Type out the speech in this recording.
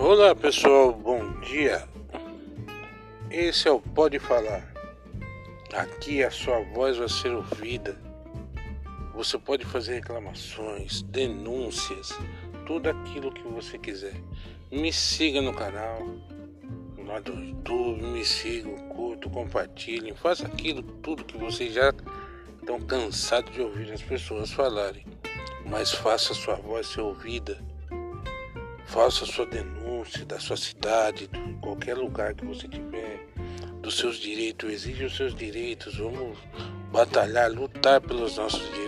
Olá pessoal, bom dia. Esse é o Pode Falar. Aqui a sua voz vai ser ouvida. Você pode fazer reclamações, denúncias, tudo aquilo que você quiser. Me siga no canal, lá do YouTube, me siga, curta, compartilhem, faça aquilo tudo que vocês já estão cansados de ouvir as pessoas falarem. Mas faça sua voz ser ouvida Faça sua denúncia da sua cidade, de qualquer lugar que você tiver, dos seus direitos, exija os seus direitos, vamos batalhar, lutar pelos nossos direitos.